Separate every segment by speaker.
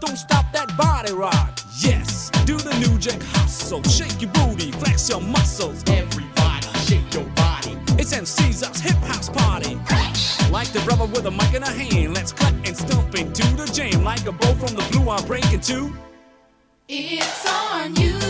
Speaker 1: Don't stop that body rock. Yes, do the new jack hustle. Shake your booty, flex your muscles. Everybody, shake your body. It's MC's hip house party. Like the brother with a mic in a hand, let's cut and stomp into the jam. Like a bow from the blue, I'm breaking two.
Speaker 2: It's on you.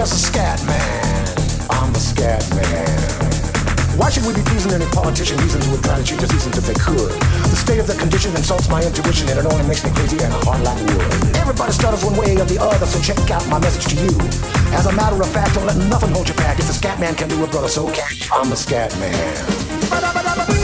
Speaker 3: There's a
Speaker 4: scat man. I'm the scat man. Why should we be pleasing any politician? Reasons would try to treat us reasons if they could. The state of the condition insults my intuition and it only makes me crazy and hard like wood. Everybody stutters one way or the other, so check out my message to you. As a matter of fact, don't let nothing hold you back. If the scat man can do it, brother, so can you. I'm the scat man.